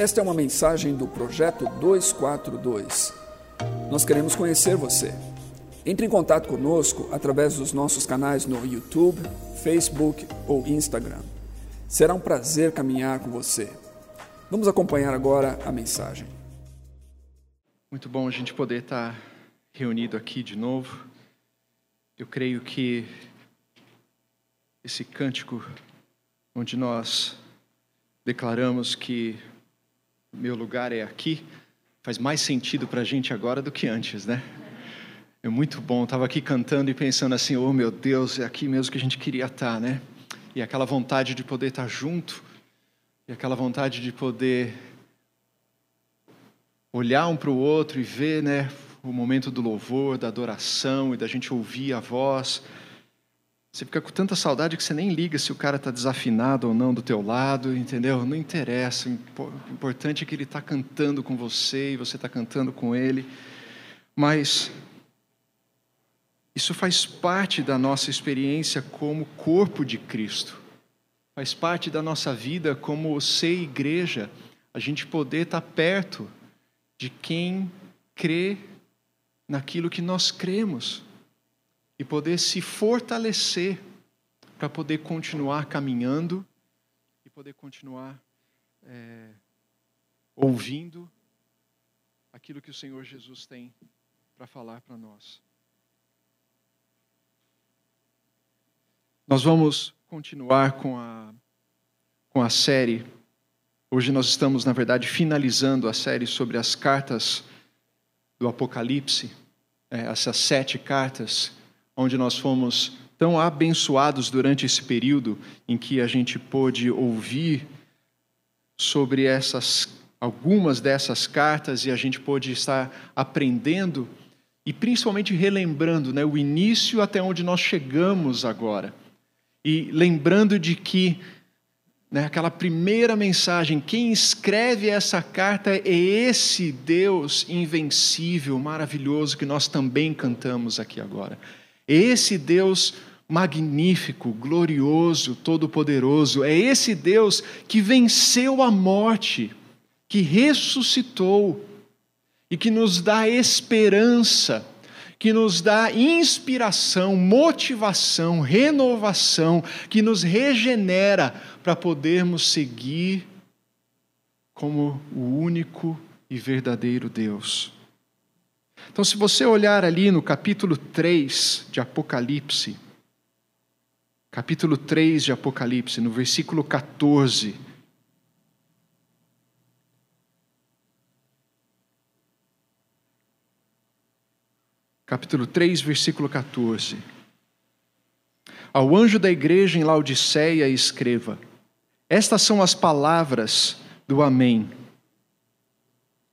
Esta é uma mensagem do Projeto 242. Nós queremos conhecer você. Entre em contato conosco através dos nossos canais no YouTube, Facebook ou Instagram. Será um prazer caminhar com você. Vamos acompanhar agora a mensagem. Muito bom a gente poder estar reunido aqui de novo. Eu creio que esse cântico, onde nós declaramos que meu lugar é aqui, faz mais sentido para a gente agora do que antes, né? É muito bom. Estava aqui cantando e pensando assim: oh meu Deus, é aqui mesmo que a gente queria estar, né? E aquela vontade de poder estar junto, e aquela vontade de poder olhar um para o outro e ver, né? O momento do louvor, da adoração e da gente ouvir a voz. Você fica com tanta saudade que você nem liga se o cara está desafinado ou não do teu lado, entendeu? Não interessa. O importante é que ele está cantando com você e você está cantando com ele. Mas isso faz parte da nossa experiência como corpo de Cristo. Faz parte da nossa vida como ser igreja, a gente poder estar tá perto de quem crê naquilo que nós cremos e poder se fortalecer para poder continuar caminhando e poder continuar é, ouvindo aquilo que o Senhor Jesus tem para falar para nós. Nós vamos continuar com a, com a série. Hoje nós estamos, na verdade, finalizando a série sobre as cartas do Apocalipse, é, essas sete cartas onde nós fomos tão abençoados durante esse período em que a gente pôde ouvir sobre essas algumas dessas cartas e a gente pôde estar aprendendo e principalmente relembrando né, o início até onde nós chegamos agora. E lembrando de que né, aquela primeira mensagem, quem escreve essa carta é esse Deus invencível, maravilhoso, que nós também cantamos aqui agora. Esse Deus magnífico, glorioso, todo-poderoso, é esse Deus que venceu a morte, que ressuscitou e que nos dá esperança, que nos dá inspiração, motivação, renovação, que nos regenera para podermos seguir como o único e verdadeiro Deus. Então, se você olhar ali no capítulo 3 de Apocalipse, capítulo 3 de Apocalipse, no versículo 14. Capítulo 3, versículo 14. Ao anjo da igreja em Laodiceia, escreva: Estas são as palavras do Amém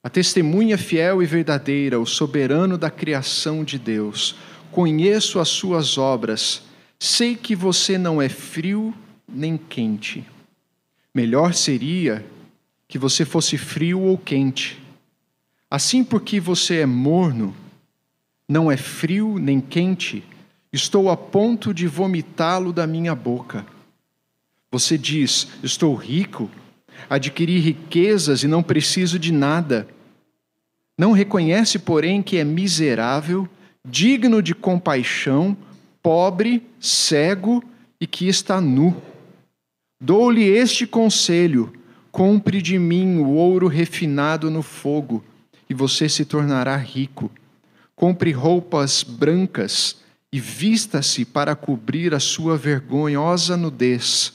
a testemunha fiel e verdadeira, o soberano da criação de Deus. Conheço as suas obras, sei que você não é frio nem quente. Melhor seria que você fosse frio ou quente. Assim, porque você é morno, não é frio nem quente, estou a ponto de vomitá-lo da minha boca. Você diz: Estou rico, adquiri riquezas e não preciso de nada não reconhece, porém, que é miserável, digno de compaixão, pobre, cego e que está nu. Dou-lhe este conselho: compre de mim o ouro refinado no fogo, e você se tornará rico. Compre roupas brancas e vista-se para cobrir a sua vergonhosa nudez.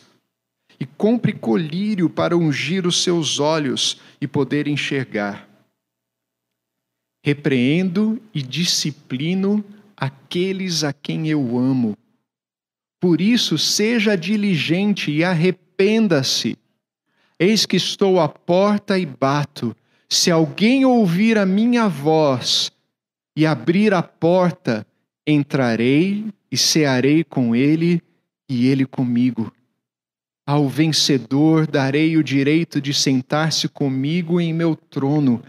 E compre colírio para ungir os seus olhos e poder enxergar repreendo e disciplino aqueles a quem eu amo. Por isso, seja diligente e arrependa-se. Eis que estou à porta e bato. Se alguém ouvir a minha voz e abrir a porta, entrarei e cearei com ele e ele comigo. Ao vencedor darei o direito de sentar-se comigo em meu trono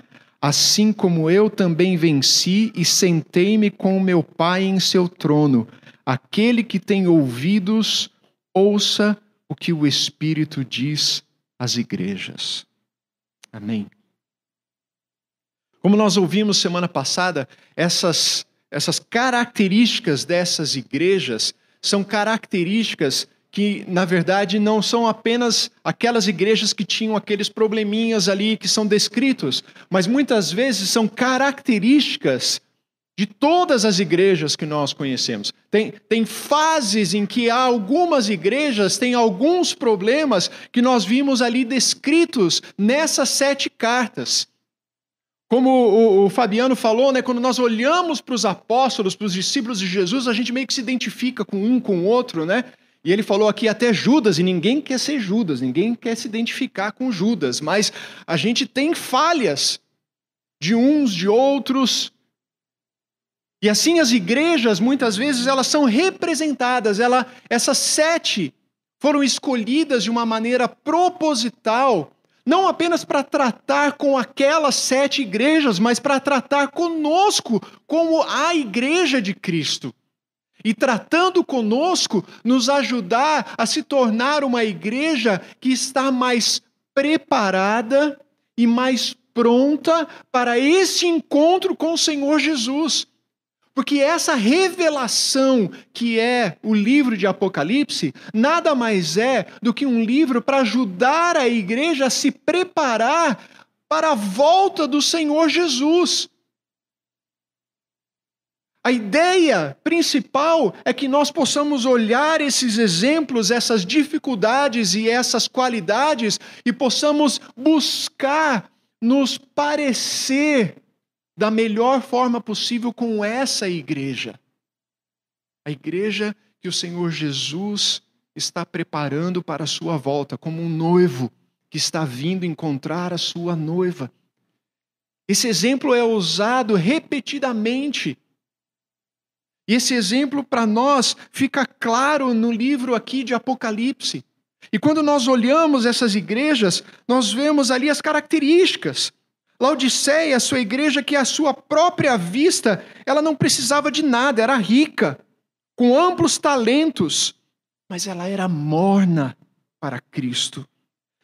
assim como eu também venci e sentei-me com meu Pai em seu trono. Aquele que tem ouvidos, ouça o que o Espírito diz às igrejas. Amém. Como nós ouvimos semana passada, essas, essas características dessas igrejas são características que, na verdade, não são apenas aquelas igrejas que tinham aqueles probleminhas ali que são descritos, mas muitas vezes são características de todas as igrejas que nós conhecemos. Tem, tem fases em que há algumas igrejas têm alguns problemas que nós vimos ali descritos nessas sete cartas. Como o, o Fabiano falou, né, quando nós olhamos para os apóstolos, para os discípulos de Jesus, a gente meio que se identifica com um, com o outro, né? E ele falou aqui até Judas, e ninguém quer ser Judas, ninguém quer se identificar com Judas, mas a gente tem falhas de uns, de outros. E assim as igrejas, muitas vezes, elas são representadas, ela, essas sete foram escolhidas de uma maneira proposital, não apenas para tratar com aquelas sete igrejas, mas para tratar conosco como a igreja de Cristo e tratando conosco, nos ajudar a se tornar uma igreja que está mais preparada e mais pronta para esse encontro com o Senhor Jesus. Porque essa revelação que é o livro de Apocalipse, nada mais é do que um livro para ajudar a igreja a se preparar para a volta do Senhor Jesus. A ideia principal é que nós possamos olhar esses exemplos, essas dificuldades e essas qualidades e possamos buscar nos parecer da melhor forma possível com essa igreja. A igreja que o Senhor Jesus está preparando para a sua volta, como um noivo que está vindo encontrar a sua noiva. Esse exemplo é usado repetidamente e esse exemplo para nós fica claro no livro aqui de Apocalipse. E quando nós olhamos essas igrejas, nós vemos ali as características. Laodiceia, sua igreja que a sua própria vista, ela não precisava de nada, era rica, com amplos talentos, mas ela era morna para Cristo.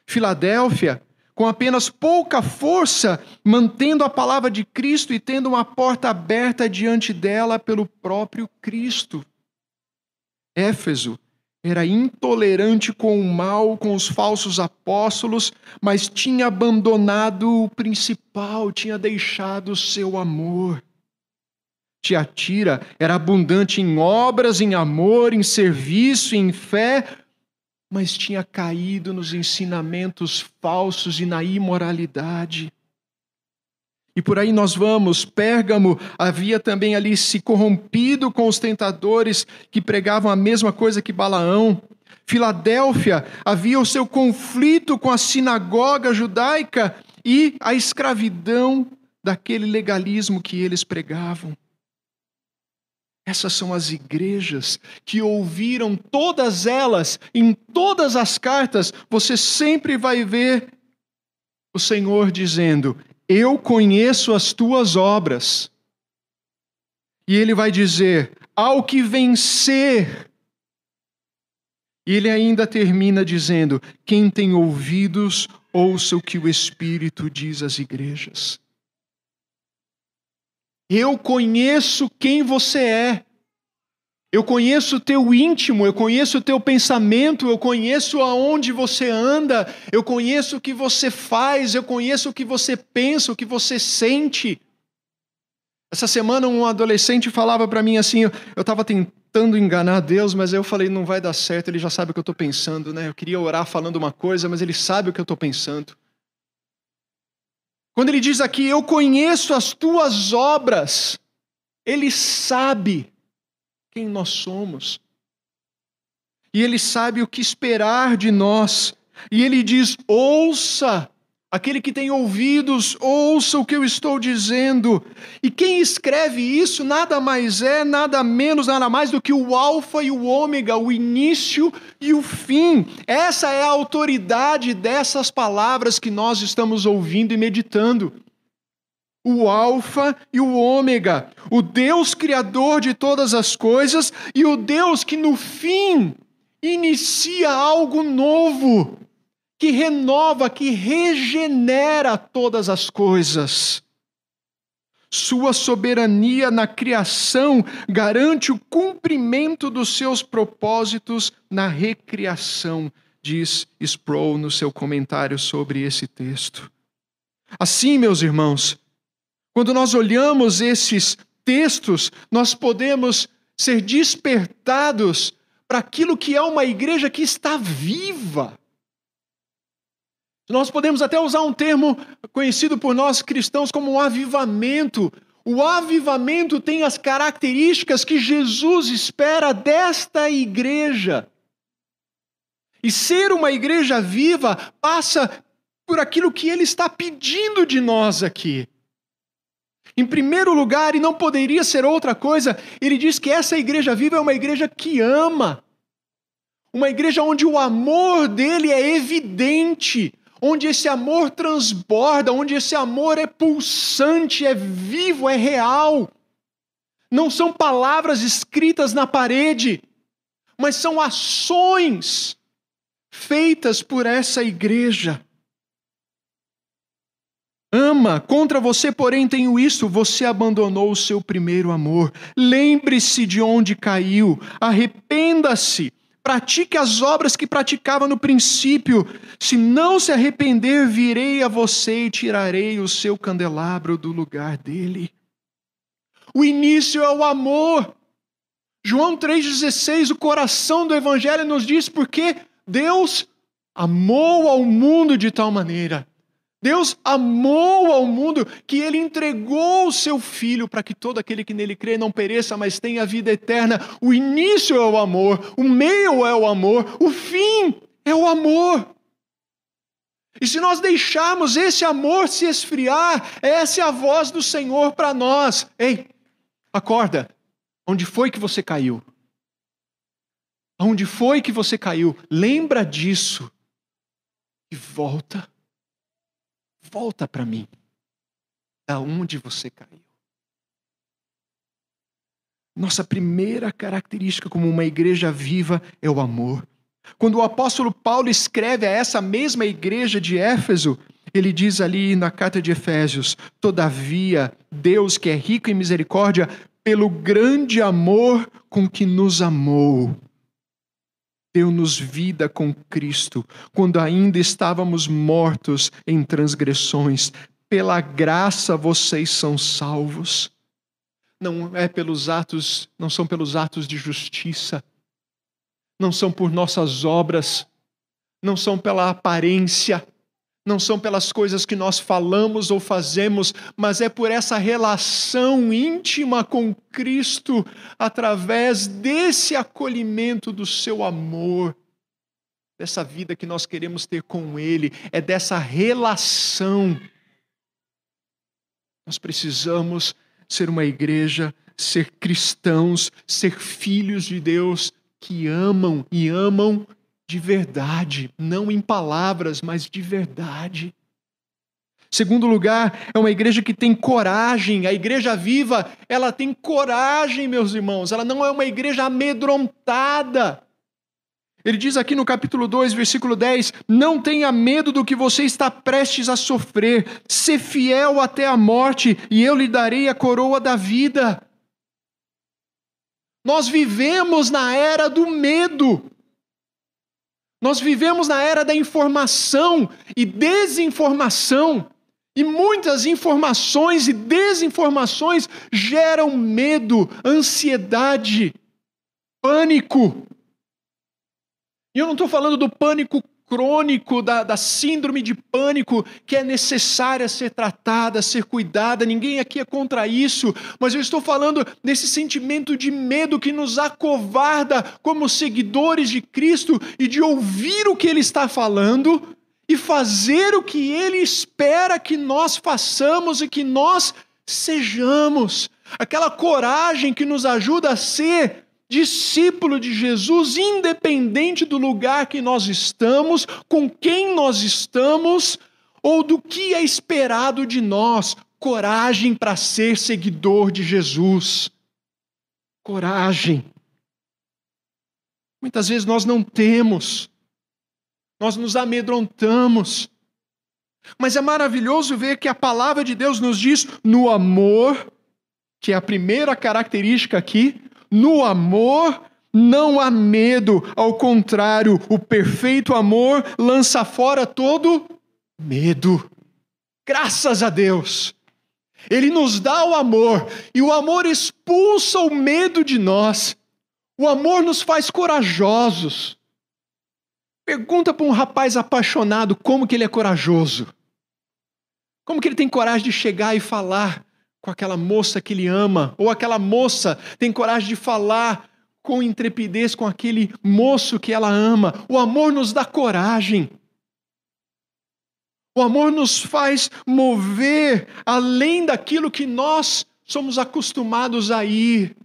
Filadélfia, com apenas pouca força, mantendo a palavra de Cristo e tendo uma porta aberta diante dela pelo próprio Cristo. Éfeso era intolerante com o mal, com os falsos apóstolos, mas tinha abandonado o principal, tinha deixado o seu amor. Tiatira era abundante em obras, em amor, em serviço, em fé, mas tinha caído nos ensinamentos falsos e na imoralidade. E por aí nós vamos. Pérgamo havia também ali se corrompido com os tentadores que pregavam a mesma coisa que Balaão. Filadélfia havia o seu conflito com a sinagoga judaica e a escravidão daquele legalismo que eles pregavam. Essas são as igrejas que ouviram todas elas, em todas as cartas, você sempre vai ver o Senhor dizendo: Eu conheço as tuas obras. E ele vai dizer: Ao que vencer. E ele ainda termina dizendo: Quem tem ouvidos, ouça o que o Espírito diz às igrejas. Eu conheço quem você é. Eu conheço o teu íntimo, eu conheço o teu pensamento, eu conheço aonde você anda, eu conheço o que você faz, eu conheço o que você pensa, o que você sente. Essa semana um adolescente falava para mim assim, eu estava tentando enganar Deus, mas eu falei, não vai dar certo, ele já sabe o que eu estou pensando, né? Eu queria orar falando uma coisa, mas ele sabe o que eu estou pensando. Quando ele diz aqui, eu conheço as tuas obras, ele sabe quem nós somos. E ele sabe o que esperar de nós. E ele diz: ouça, aquele que tem ouvidos, ouça o que eu estou dizendo. E quem escreve isso nada mais é, nada menos, nada mais do que o Alfa e o Ômega, o início e o fim. Essa é a autoridade dessas palavras que nós estamos ouvindo e meditando o Alfa e o Ômega, o Deus criador de todas as coisas e o Deus que no fim inicia algo novo, que renova, que regenera todas as coisas. Sua soberania na criação garante o cumprimento dos seus propósitos na recriação, diz Sproul no seu comentário sobre esse texto. Assim, meus irmãos, quando nós olhamos esses textos, nós podemos ser despertados para aquilo que é uma igreja que está viva. Nós podemos até usar um termo conhecido por nós cristãos como um avivamento. O avivamento tem as características que Jesus espera desta igreja. E ser uma igreja viva passa por aquilo que ele está pedindo de nós aqui. Em primeiro lugar, e não poderia ser outra coisa, ele diz que essa igreja viva é uma igreja que ama. Uma igreja onde o amor dele é evidente, onde esse amor transborda, onde esse amor é pulsante, é vivo, é real. Não são palavras escritas na parede, mas são ações feitas por essa igreja. Ama, contra você, porém, tenho isso: você abandonou o seu primeiro amor. Lembre-se de onde caiu, arrependa-se, pratique as obras que praticava no princípio. Se não se arrepender, virei a você e tirarei o seu candelabro do lugar dele. O início é o amor. João 3,16, o coração do Evangelho nos diz porque Deus amou ao mundo de tal maneira Deus amou ao mundo que ele entregou o seu filho para que todo aquele que nele crê não pereça, mas tenha vida eterna. O início é o amor, o meio é o amor, o fim é o amor. E se nós deixarmos esse amor se esfriar, essa é a voz do Senhor para nós. Ei, acorda. Onde foi que você caiu? Onde foi que você caiu? Lembra disso e volta volta para mim. Da onde você caiu? Nossa primeira característica como uma igreja viva é o amor. Quando o apóstolo Paulo escreve a essa mesma igreja de Éfeso, ele diz ali na carta de Efésios: Todavia, Deus, que é rico em misericórdia, pelo grande amor com que nos amou, deu-nos vida com Cristo, quando ainda estávamos mortos em transgressões. Pela graça vocês são salvos. Não é pelos atos, não são pelos atos de justiça, não são por nossas obras, não são pela aparência, não são pelas coisas que nós falamos ou fazemos, mas é por essa relação íntima com Cristo, através desse acolhimento do seu amor, dessa vida que nós queremos ter com Ele, é dessa relação. Nós precisamos ser uma igreja, ser cristãos, ser filhos de Deus que amam e amam de verdade, não em palavras, mas de verdade. Segundo lugar, é uma igreja que tem coragem. A igreja viva, ela tem coragem, meus irmãos. Ela não é uma igreja amedrontada. Ele diz aqui no capítulo 2, versículo 10: Não tenha medo do que você está prestes a sofrer, ser fiel até a morte, e eu lhe darei a coroa da vida. Nós vivemos na era do medo. Nós vivemos na era da informação e desinformação. E muitas informações e desinformações geram medo, ansiedade, pânico. E eu não estou falando do pânico crônico, da, da síndrome de pânico, que é necessária ser tratada, ser cuidada, ninguém aqui é contra isso, mas eu estou falando desse sentimento de medo que nos acovarda como seguidores de Cristo e de ouvir o que Ele está falando e fazer o que Ele espera que nós façamos e que nós sejamos. Aquela coragem que nos ajuda a ser discípulo de Jesus, independente do lugar que nós estamos, com quem nós estamos ou do que é esperado de nós. Coragem para ser seguidor de Jesus. Coragem. Muitas vezes nós não temos. nós nos amedrontamos. Mas é maravilhoso ver que a palavra de Deus nos diz no amor, que é a primeira característica aqui, no amor não há medo, ao contrário, o perfeito amor lança fora todo medo. Graças a Deus. Ele nos dá o amor e o amor expulsa o medo de nós. O amor nos faz corajosos. Pergunta para um rapaz apaixonado como que ele é corajoso. Como que ele tem coragem de chegar e falar com aquela moça que ele ama, ou aquela moça tem coragem de falar com intrepidez com aquele moço que ela ama. O amor nos dá coragem. O amor nos faz mover além daquilo que nós somos acostumados a ir,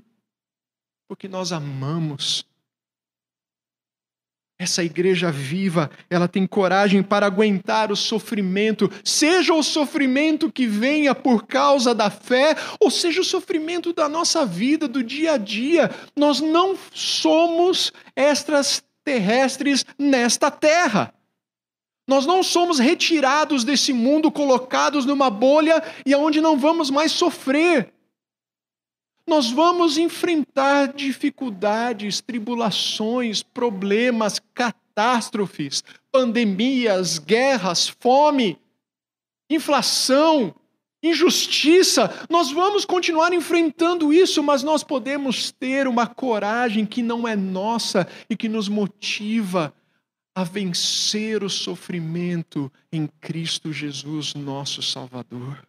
porque nós amamos. Essa igreja viva, ela tem coragem para aguentar o sofrimento, seja o sofrimento que venha por causa da fé, ou seja o sofrimento da nossa vida, do dia a dia. Nós não somos extraterrestres nesta terra. Nós não somos retirados desse mundo, colocados numa bolha e aonde não vamos mais sofrer. Nós vamos enfrentar dificuldades, tribulações, problemas, catástrofes, pandemias, guerras, fome, inflação, injustiça. Nós vamos continuar enfrentando isso, mas nós podemos ter uma coragem que não é nossa e que nos motiva a vencer o sofrimento em Cristo Jesus, nosso Salvador.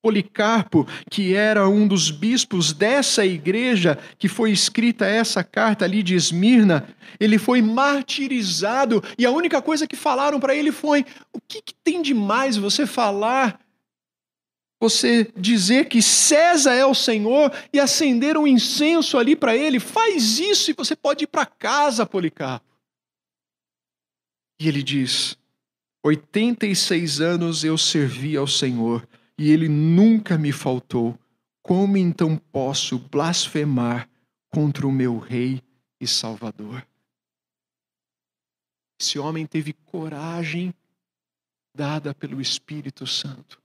Policarpo, que era um dos bispos dessa igreja que foi escrita essa carta ali de Esmirna, ele foi martirizado e a única coisa que falaram para ele foi: o que, que, tem de mais você falar, você dizer que César é o Senhor e acender um incenso ali para ele? Faz isso e você pode ir para casa, Policarpo. E ele diz: 86 anos eu servi ao Senhor e ele nunca me faltou. Como então posso blasfemar contra o meu Rei e Salvador? Esse homem teve coragem dada pelo Espírito Santo.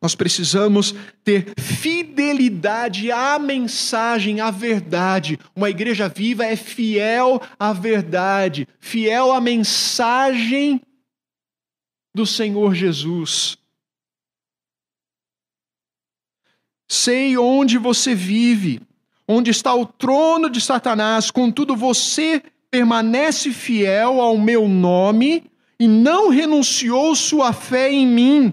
Nós precisamos ter fidelidade à mensagem, à verdade. Uma igreja viva é fiel à verdade, fiel à mensagem do Senhor Jesus. Sei onde você vive, onde está o trono de Satanás, contudo você permanece fiel ao meu nome e não renunciou sua fé em mim.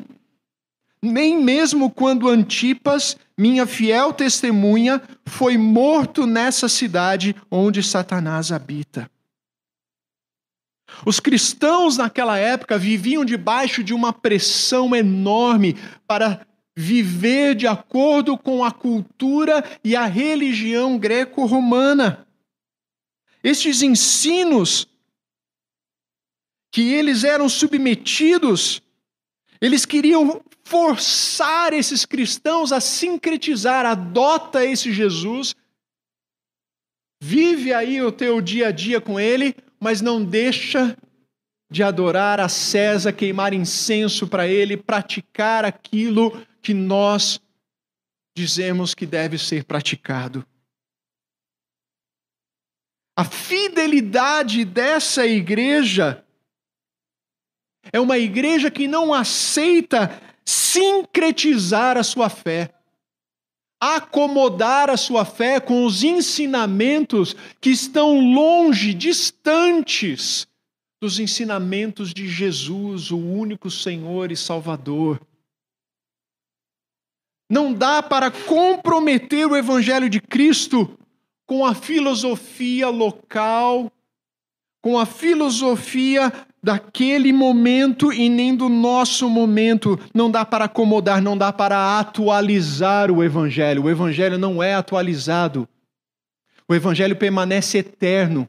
Nem mesmo quando Antipas, minha fiel testemunha, foi morto nessa cidade onde Satanás habita. Os cristãos naquela época viviam debaixo de uma pressão enorme para viver de acordo com a cultura e a religião greco-romana. Estes ensinos que eles eram submetidos, eles queriam forçar esses cristãos a sincretizar, adota esse Jesus, vive aí o teu dia a dia com ele, mas não deixa de adorar a César, queimar incenso para ele, praticar aquilo que nós dizemos que deve ser praticado. A fidelidade dessa igreja é uma igreja que não aceita sincretizar a sua fé, acomodar a sua fé com os ensinamentos que estão longe, distantes dos ensinamentos de Jesus, o único Senhor e Salvador. Não dá para comprometer o Evangelho de Cristo com a filosofia local, com a filosofia daquele momento e nem do nosso momento. Não dá para acomodar, não dá para atualizar o Evangelho. O Evangelho não é atualizado. O Evangelho permanece eterno.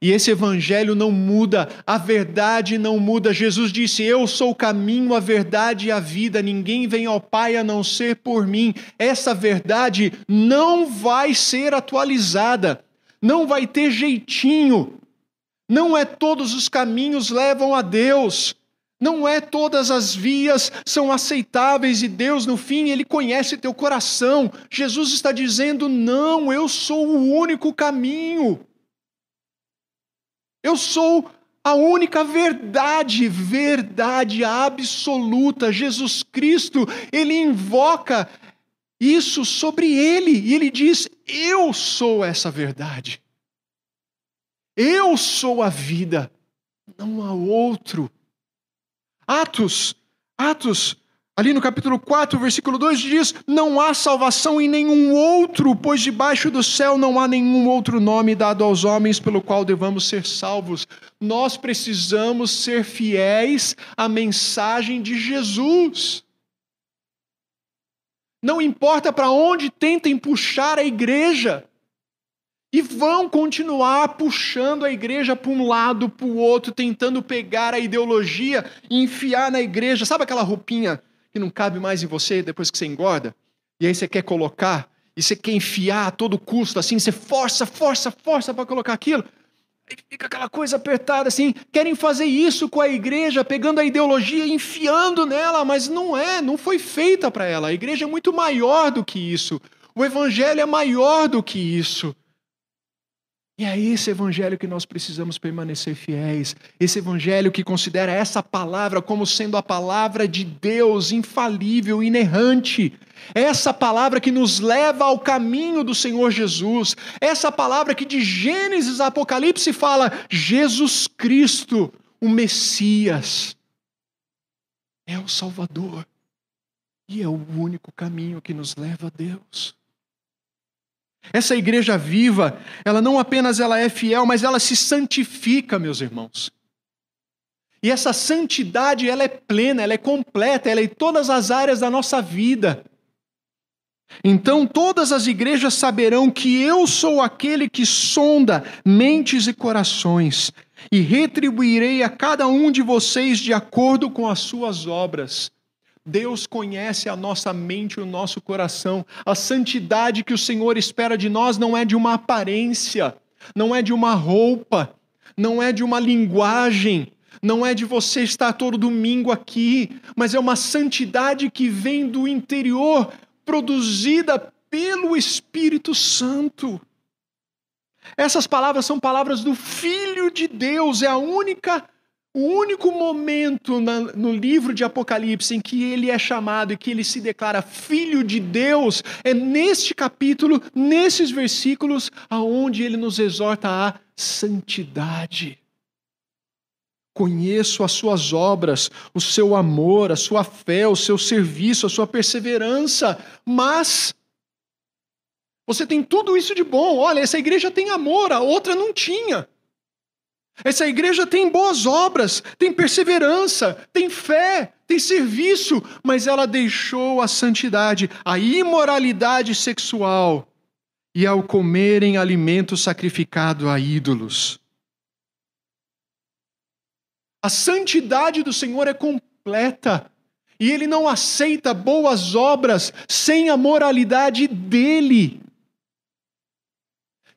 E esse evangelho não muda, a verdade não muda. Jesus disse: Eu sou o caminho, a verdade e a vida. Ninguém vem ao Pai a não ser por mim. Essa verdade não vai ser atualizada. não vai ter jeitinho. Não é todos os caminhos levam a Deus. Não é todas as vias são aceitáveis e Deus, no fim, Ele conhece teu coração. Jesus está dizendo: não, eu sou o único caminho. Eu sou a única verdade, verdade absoluta. Jesus Cristo, Ele invoca isso sobre Ele e Ele diz: Eu sou essa verdade. Eu sou a vida, não há outro. Atos, Atos, ali no capítulo 4, versículo 2 diz: Não há salvação em nenhum outro, pois debaixo do céu não há nenhum outro nome dado aos homens pelo qual devamos ser salvos. Nós precisamos ser fiéis à mensagem de Jesus. Não importa para onde tentem puxar a igreja, e vão continuar puxando a igreja para um lado, para o outro, tentando pegar a ideologia e enfiar na igreja. Sabe aquela roupinha que não cabe mais em você depois que você engorda? E aí você quer colocar, e você quer enfiar a todo custo, assim, você força, força, força para colocar aquilo. Aí fica aquela coisa apertada assim. Querem fazer isso com a igreja, pegando a ideologia e enfiando nela, mas não é, não foi feita para ela. A igreja é muito maior do que isso. O evangelho é maior do que isso. E é esse evangelho que nós precisamos permanecer fiéis. Esse evangelho que considera essa palavra como sendo a palavra de Deus, infalível, inerrante. Essa palavra que nos leva ao caminho do Senhor Jesus. Essa palavra que de Gênesis a Apocalipse fala Jesus Cristo, o Messias. É o Salvador. E é o único caminho que nos leva a Deus. Essa igreja viva, ela não apenas ela é fiel, mas ela se santifica, meus irmãos. E essa santidade, ela é plena, ela é completa, ela é em todas as áreas da nossa vida. Então todas as igrejas saberão que eu sou aquele que sonda mentes e corações, e retribuirei a cada um de vocês de acordo com as suas obras. Deus conhece a nossa mente e o nosso coração. A santidade que o Senhor espera de nós não é de uma aparência, não é de uma roupa, não é de uma linguagem, não é de você estar todo domingo aqui, mas é uma santidade que vem do interior, produzida pelo Espírito Santo. Essas palavras são palavras do Filho de Deus, é a única o único momento na, no livro de Apocalipse em que ele é chamado e que ele se declara filho de Deus é neste capítulo, nesses versículos, aonde ele nos exorta à santidade. Conheço as suas obras, o seu amor, a sua fé, o seu serviço, a sua perseverança, mas você tem tudo isso de bom. Olha, essa igreja tem amor, a outra não tinha. Essa igreja tem boas obras, tem perseverança, tem fé, tem serviço, mas ela deixou a santidade, a imoralidade sexual. E ao comerem alimento sacrificado a ídolos. A santidade do Senhor é completa. E ele não aceita boas obras sem a moralidade dele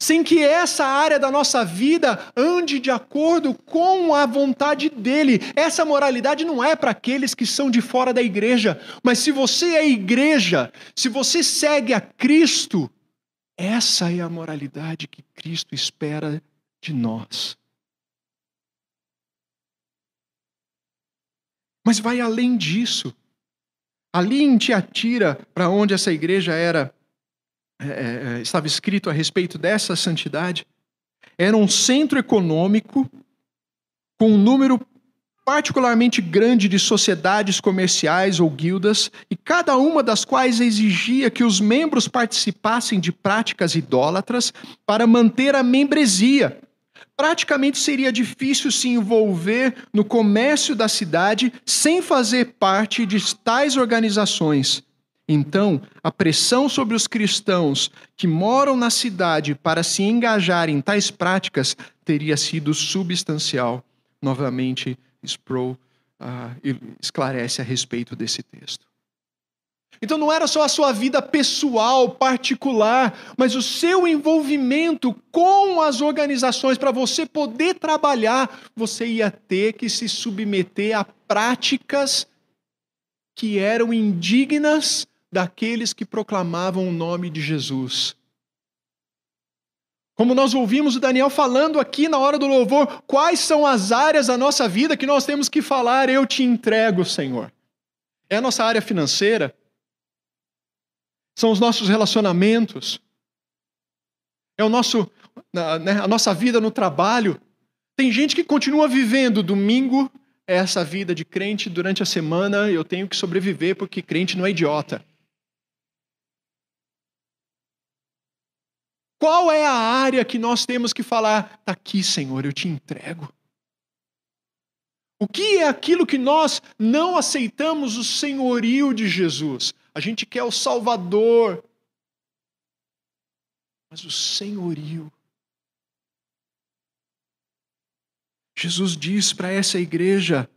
sem que essa área da nossa vida ande de acordo com a vontade dele. Essa moralidade não é para aqueles que são de fora da igreja, mas se você é igreja, se você segue a Cristo, essa é a moralidade que Cristo espera de nós. Mas vai além disso. Ali em Tiatira, para onde essa igreja era é, é, é, estava escrito a respeito dessa santidade, era um centro econômico com um número particularmente grande de sociedades comerciais ou guildas, e cada uma das quais exigia que os membros participassem de práticas idólatras para manter a membresia. Praticamente seria difícil se envolver no comércio da cidade sem fazer parte de tais organizações. Então, a pressão sobre os cristãos que moram na cidade para se engajar em tais práticas teria sido substancial. Novamente, Sproul uh, esclarece a respeito desse texto. Então não era só a sua vida pessoal, particular, mas o seu envolvimento com as organizações para você poder trabalhar, você ia ter que se submeter a práticas que eram indignas daqueles que proclamavam o nome de Jesus. Como nós ouvimos o Daniel falando aqui na hora do louvor, quais são as áreas da nossa vida que nós temos que falar, eu te entrego, Senhor? É a nossa área financeira? São os nossos relacionamentos? É o nosso, né, a nossa vida no trabalho? Tem gente que continua vivendo domingo, é essa vida de crente durante a semana, eu tenho que sobreviver porque crente não é idiota. Qual é a área que nós temos que falar? Está aqui, Senhor, eu te entrego. O que é aquilo que nós não aceitamos o senhorio de Jesus? A gente quer o Salvador, mas o senhorio. Jesus diz para essa igreja: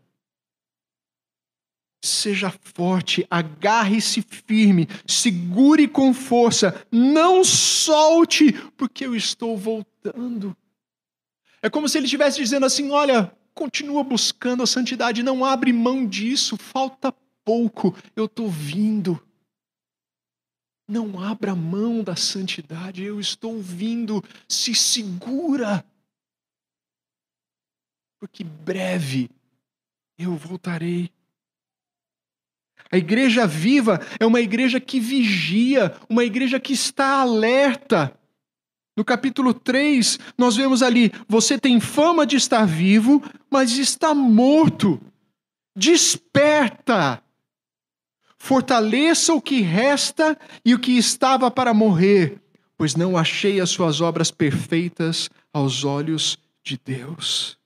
Seja forte, agarre-se firme, segure com força, não solte, porque eu estou voltando. É como se ele estivesse dizendo assim: olha, continua buscando a santidade, não abre mão disso, falta pouco, eu estou vindo. Não abra mão da santidade, eu estou vindo, se segura, porque breve eu voltarei. A igreja viva é uma igreja que vigia, uma igreja que está alerta. No capítulo 3, nós vemos ali: você tem fama de estar vivo, mas está morto. Desperta! Fortaleça o que resta e o que estava para morrer, pois não achei as suas obras perfeitas aos olhos de Deus.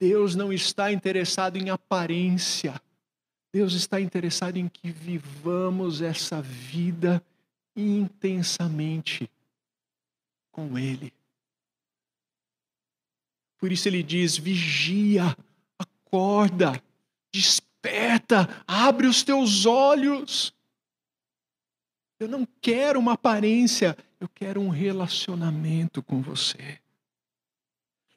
Deus não está interessado em aparência. Deus está interessado em que vivamos essa vida intensamente com Ele. Por isso ele diz: vigia, acorda, desperta, abre os teus olhos. Eu não quero uma aparência, eu quero um relacionamento com você.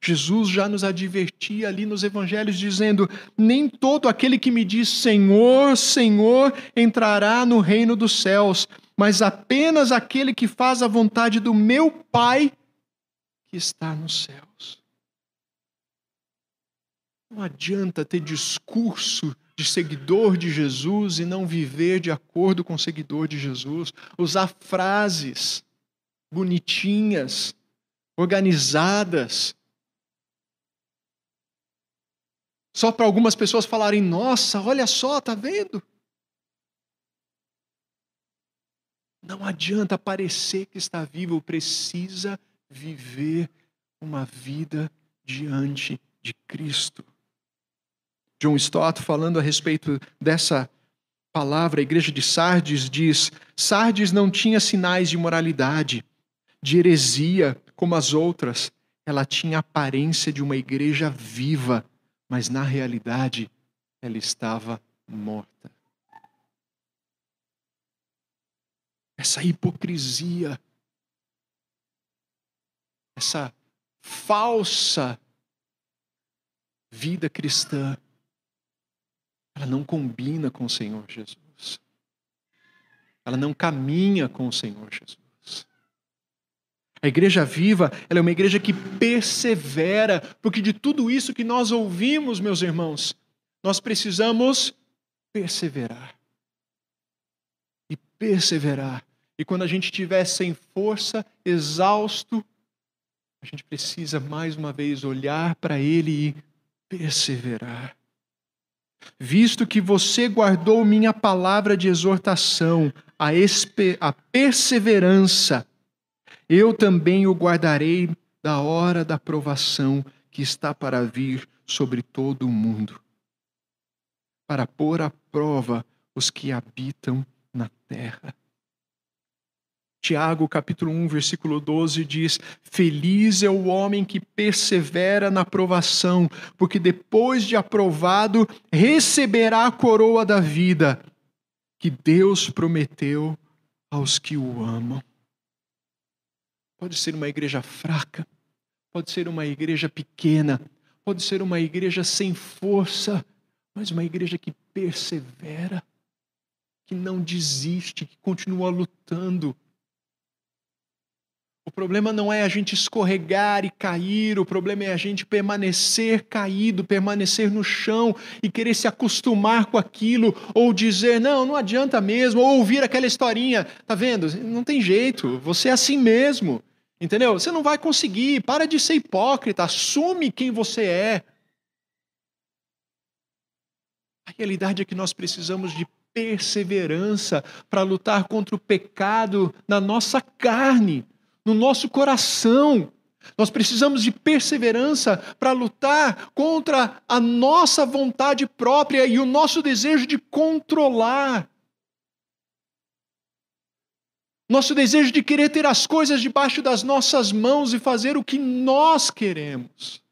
Jesus já nos advertia ali nos evangelhos, dizendo: Nem todo aquele que me diz Senhor, Senhor entrará no reino dos céus, mas apenas aquele que faz a vontade do meu Pai que está nos céus. Não adianta ter discurso de seguidor de Jesus e não viver de acordo com o seguidor de Jesus, usar frases bonitinhas, organizadas, Só para algumas pessoas falarem: nossa, olha só, tá vendo? Não adianta parecer que está vivo, precisa viver uma vida diante de Cristo. John Stott, falando a respeito dessa palavra, a igreja de Sardes diz: Sardes não tinha sinais de moralidade, de heresia como as outras, ela tinha a aparência de uma igreja viva mas na realidade ela estava morta. Essa hipocrisia, essa falsa vida cristã, ela não combina com o Senhor Jesus. Ela não caminha com o Senhor Jesus. A igreja viva, ela é uma igreja que persevera, porque de tudo isso que nós ouvimos, meus irmãos, nós precisamos perseverar. E perseverar. E quando a gente estiver sem força, exausto, a gente precisa mais uma vez olhar para Ele e perseverar. Visto que você guardou minha palavra de exortação, a, a perseverança, eu também o guardarei da hora da provação que está para vir sobre todo o mundo, para pôr à prova os que habitam na terra. Tiago, capítulo 1, versículo 12 diz: Feliz é o homem que persevera na provação, porque depois de aprovado receberá a coroa da vida que Deus prometeu aos que o amam. Pode ser uma igreja fraca, pode ser uma igreja pequena, pode ser uma igreja sem força, mas uma igreja que persevera, que não desiste, que continua lutando. O problema não é a gente escorregar e cair, o problema é a gente permanecer caído, permanecer no chão e querer se acostumar com aquilo, ou dizer, não, não adianta mesmo, ou ouvir aquela historinha, tá vendo? Não tem jeito, você é assim mesmo. Entendeu? Você não vai conseguir. Para de ser hipócrita. Assume quem você é. A realidade é que nós precisamos de perseverança para lutar contra o pecado na nossa carne, no nosso coração. Nós precisamos de perseverança para lutar contra a nossa vontade própria e o nosso desejo de controlar. Nosso desejo de querer ter as coisas debaixo das nossas mãos e fazer o que nós queremos.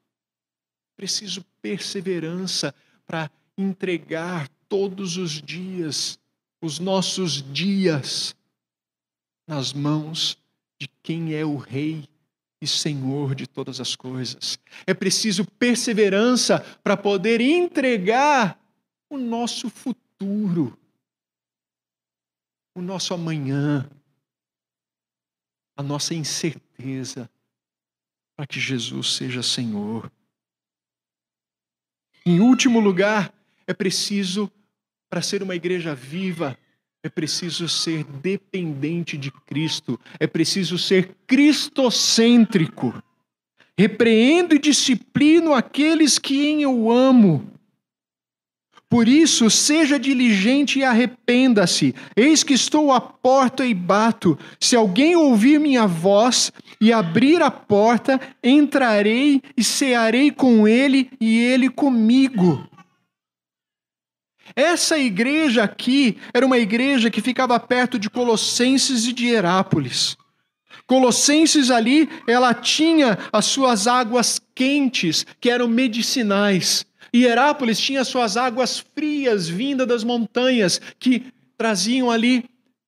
Preciso perseverança para entregar todos os dias, os nossos dias, nas mãos de quem é o Rei e Senhor de todas as coisas. É preciso perseverança para poder entregar o nosso futuro, o nosso amanhã, a nossa incerteza para que Jesus seja Senhor. Em último lugar, é preciso, para ser uma igreja viva, é preciso ser dependente de Cristo, é preciso ser cristocêntrico. Repreendo e disciplino aqueles que eu amo por isso, seja diligente e arrependa-se. Eis que estou à porta e bato. Se alguém ouvir minha voz e abrir a porta, entrarei e cearei com ele e ele comigo. Essa igreja aqui era uma igreja que ficava perto de Colossenses e de Herápolis. Colossenses ali, ela tinha as suas águas quentes, que eram medicinais. E Herápolis tinha suas águas frias vindas das montanhas que traziam ali,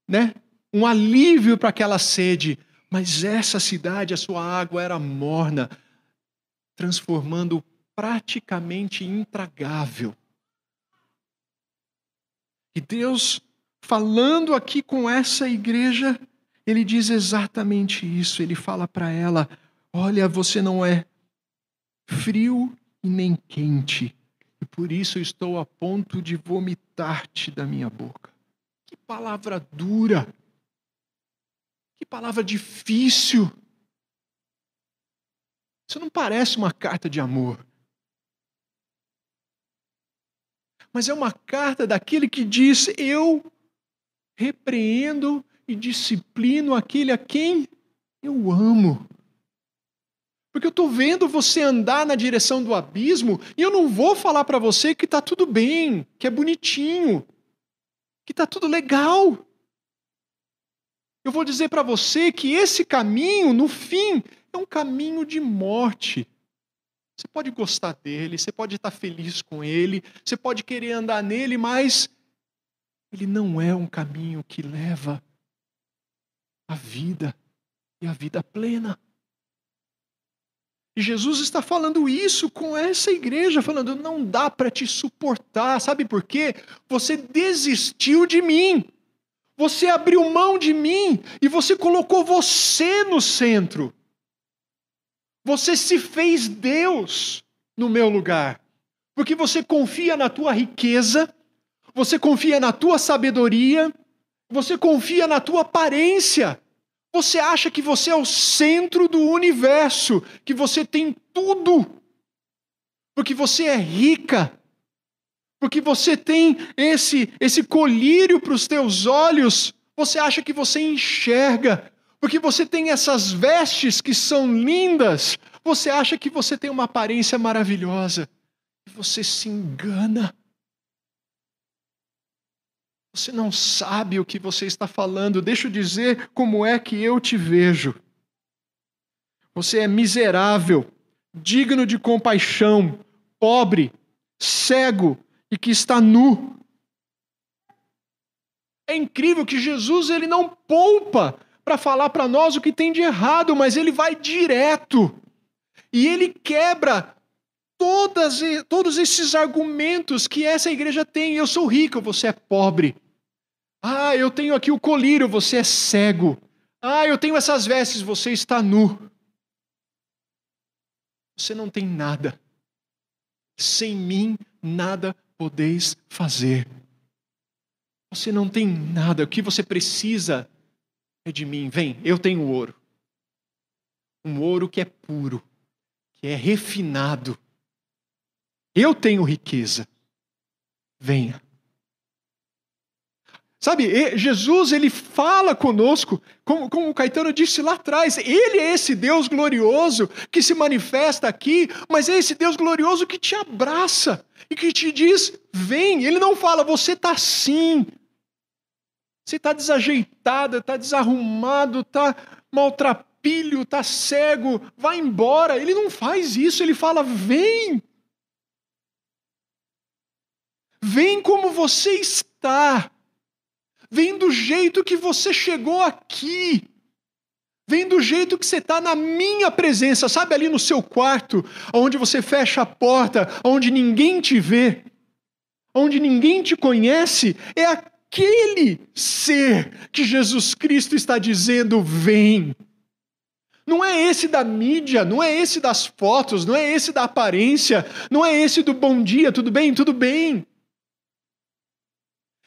né, um alívio para aquela sede. Mas essa cidade, a sua água era morna, transformando praticamente intragável. E Deus, falando aqui com essa igreja, ele diz exatamente isso. Ele fala para ela: Olha, você não é frio e nem quente, e por isso eu estou a ponto de vomitar-te da minha boca. Que palavra dura! Que palavra difícil! Isso não parece uma carta de amor. Mas é uma carta daquele que diz: Eu repreendo e disciplino aquele a quem eu amo. Porque eu estou vendo você andar na direção do abismo e eu não vou falar para você que está tudo bem, que é bonitinho, que está tudo legal. Eu vou dizer para você que esse caminho, no fim, é um caminho de morte. Você pode gostar dele, você pode estar feliz com ele, você pode querer andar nele, mas ele não é um caminho que leva à vida e à vida plena. E Jesus está falando isso com essa igreja, falando: não dá para te suportar, sabe por quê? Você desistiu de mim, você abriu mão de mim e você colocou você no centro. Você se fez Deus no meu lugar, porque você confia na tua riqueza, você confia na tua sabedoria, você confia na tua aparência. Você acha que você é o centro do universo, que você tem tudo, porque você é rica, porque você tem esse esse colírio para os teus olhos. Você acha que você enxerga, porque você tem essas vestes que são lindas. Você acha que você tem uma aparência maravilhosa. E você se engana. Você não sabe o que você está falando. Deixa eu dizer como é que eu te vejo. Você é miserável, digno de compaixão, pobre, cego e que está nu. É incrível que Jesus ele não poupa para falar para nós o que tem de errado, mas ele vai direto. E ele quebra todas, todos esses argumentos que essa igreja tem. Eu sou rico, você é pobre. Ah, eu tenho aqui o colírio, você é cego. Ah, eu tenho essas vestes, você está nu. Você não tem nada. Sem mim, nada podeis fazer. Você não tem nada. O que você precisa é de mim. Vem, eu tenho ouro. Um ouro que é puro, que é refinado. Eu tenho riqueza. Venha. Sabe, Jesus ele fala conosco, como, como o Caetano disse lá atrás, ele é esse Deus glorioso que se manifesta aqui, mas é esse Deus glorioso que te abraça e que te diz: vem. Ele não fala, você está assim, você está desajeitado, está desarrumado, está maltrapilho, está cego, vai embora. Ele não faz isso, ele fala: vem. Vem como você está. Vem do jeito que você chegou aqui. Vem do jeito que você está na minha presença, sabe ali no seu quarto, onde você fecha a porta, onde ninguém te vê, onde ninguém te conhece, é aquele ser que Jesus Cristo está dizendo: vem. Não é esse da mídia, não é esse das fotos, não é esse da aparência, não é esse do bom dia, tudo bem, tudo bem.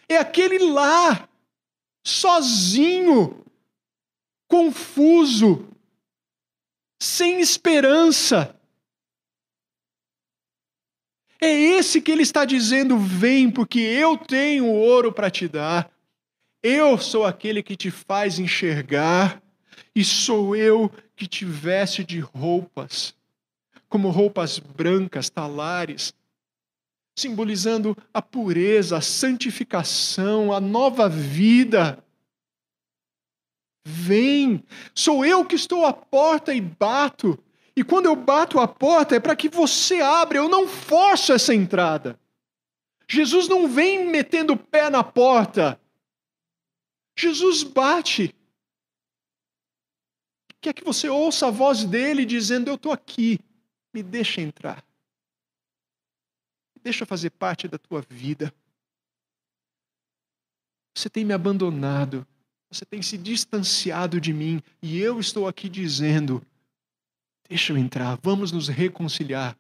É aquele lá sozinho, confuso, sem esperança. É esse que ele está dizendo: vem, porque eu tenho ouro para te dar. Eu sou aquele que te faz enxergar, e sou eu que te veste de roupas, como roupas brancas, talares, simbolizando a pureza, a santificação, a nova vida. Vem, sou eu que estou à porta e bato. E quando eu bato a porta é para que você abra, eu não forço essa entrada. Jesus não vem metendo o pé na porta. Jesus bate. Quer que você ouça a voz dele dizendo: Eu estou aqui, me deixa entrar deixa fazer parte da tua vida. Você tem me abandonado, você tem se distanciado de mim, e eu estou aqui dizendo: deixa eu entrar, vamos nos reconciliar.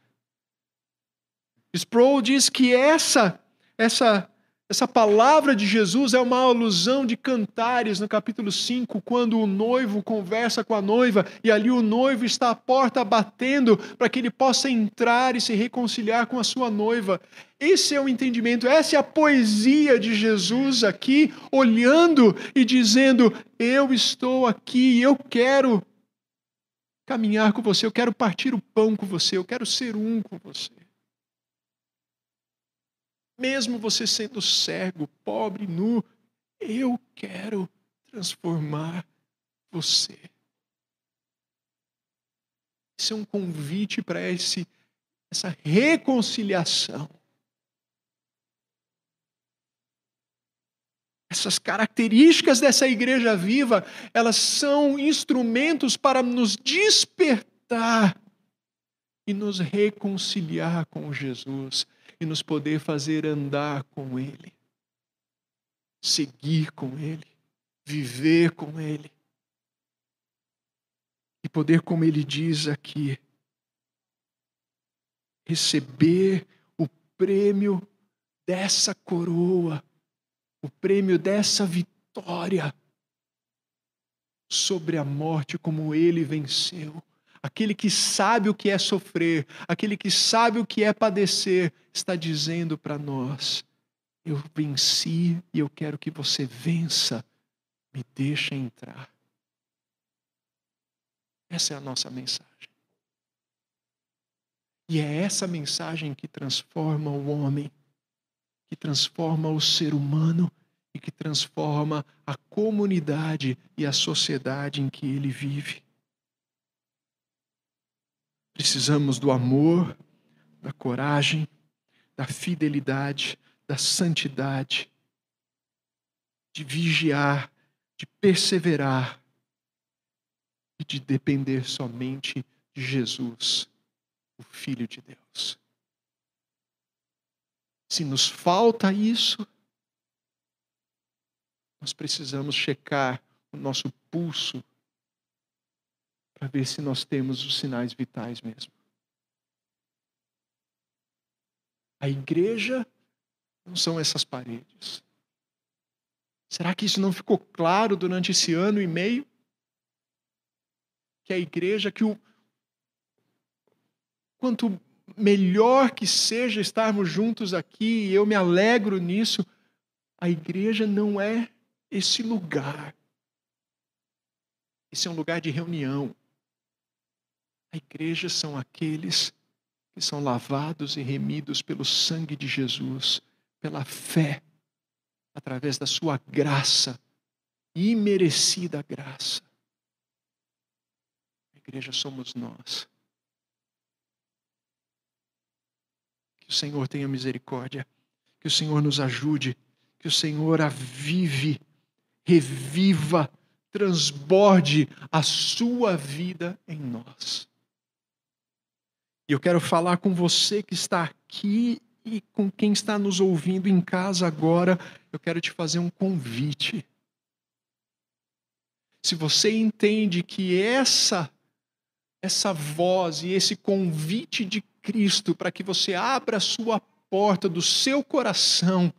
Sproul diz que essa, essa essa palavra de Jesus é uma alusão de Cantares, no capítulo 5, quando o noivo conversa com a noiva e ali o noivo está à porta batendo para que ele possa entrar e se reconciliar com a sua noiva. Esse é o entendimento, essa é a poesia de Jesus aqui, olhando e dizendo: Eu estou aqui, eu quero caminhar com você, eu quero partir o pão com você, eu quero ser um com você. Mesmo você sendo cego, pobre, nu, eu quero transformar você. Isso é um convite para esse essa reconciliação. Essas características dessa igreja viva, elas são instrumentos para nos despertar e nos reconciliar com Jesus e nos poder fazer andar com Ele, seguir com Ele, viver com Ele. E poder, como Ele diz aqui, receber o prêmio dessa coroa, o prêmio dessa vitória sobre a morte, como Ele venceu aquele que sabe o que é sofrer, aquele que sabe o que é padecer, está dizendo para nós: Eu venci e eu quero que você vença. Me deixa entrar. Essa é a nossa mensagem. E é essa mensagem que transforma o homem, que transforma o ser humano e que transforma a comunidade e a sociedade em que ele vive. Precisamos do amor, da coragem, da fidelidade, da santidade. de vigiar, de perseverar e de depender somente de Jesus, o Filho de Deus. Se nos falta isso, nós precisamos checar o nosso pulso para ver se nós temos os sinais vitais mesmo. A igreja não são essas paredes. Será que isso não ficou claro durante esse ano e meio? Que a igreja, que o. Quanto melhor que seja estarmos juntos aqui, e eu me alegro nisso, a igreja não é esse lugar. Esse é um lugar de reunião. A igreja são aqueles que são lavados e remidos pelo sangue de Jesus, pela fé, através da sua graça, imerecida graça. A igreja somos nós. Que o Senhor tenha misericórdia, que o Senhor nos ajude, que o Senhor avive, reviva, transborde a sua vida em nós. E eu quero falar com você que está aqui e com quem está nos ouvindo em casa agora. Eu quero te fazer um convite. Se você entende que essa essa voz e esse convite de Cristo para que você abra a sua porta do seu coração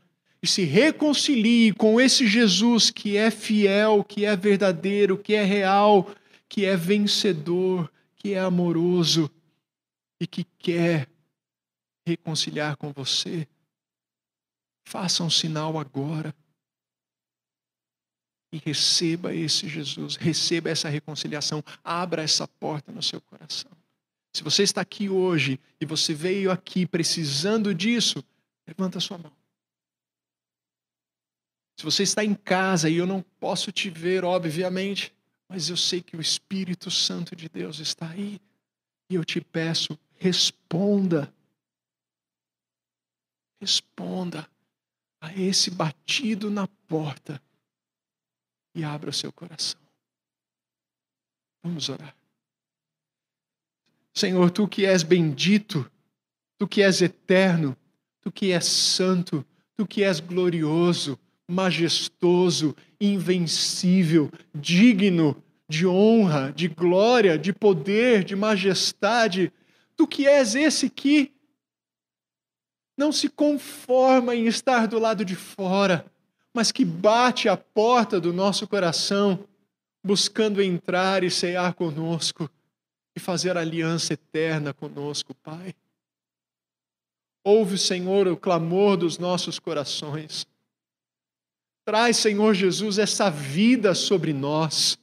e se reconcilie com esse Jesus que é fiel, que é verdadeiro, que é real, que é vencedor, que é amoroso, e que quer reconciliar com você, faça um sinal agora e receba esse Jesus, receba essa reconciliação, abra essa porta no seu coração. Se você está aqui hoje e você veio aqui precisando disso, levanta sua mão. Se você está em casa e eu não posso te ver, obviamente, mas eu sei que o Espírito Santo de Deus está aí, e eu te peço, responda. Responda a esse batido na porta e abra o seu coração. Vamos orar. Senhor, tu que és bendito, tu que és eterno, tu que és santo, tu que és glorioso, majestoso, invencível, digno de honra, de glória, de poder, de majestade, Tu que és esse que não se conforma em estar do lado de fora, mas que bate a porta do nosso coração, buscando entrar e cear conosco e fazer aliança eterna conosco, Pai. Ouve, Senhor, o clamor dos nossos corações. Traz, Senhor Jesus, essa vida sobre nós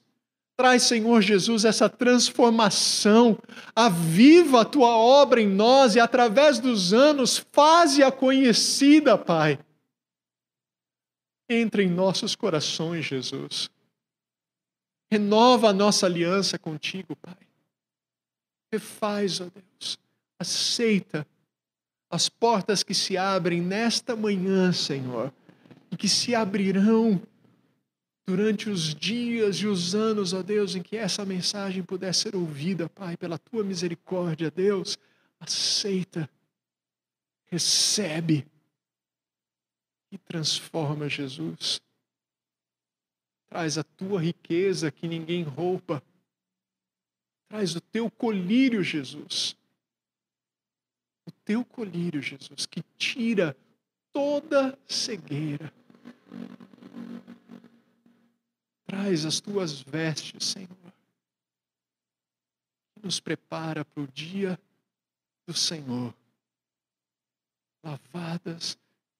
Traz, Senhor Jesus, essa transformação. Aviva a tua obra em nós e, através dos anos, faze-a conhecida, Pai. Entra em nossos corações, Jesus. Renova a nossa aliança contigo, Pai. Refaz, ó Deus. Aceita as portas que se abrem nesta manhã, Senhor, e que se abrirão durante os dias e os anos, ó Deus, em que essa mensagem puder ser ouvida, Pai, pela tua misericórdia, Deus, aceita, recebe e transforma, Jesus. Traz a tua riqueza que ninguém rouba. Traz o teu colírio, Jesus. O teu colírio, Jesus, que tira toda cegueira Traz as tuas vestes, Senhor. Nos prepara para o dia do Senhor, lavadas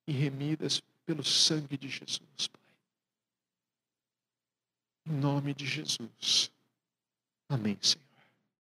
e remidas pelo sangue de Jesus, Pai. Em nome de Jesus. Amém, Senhor.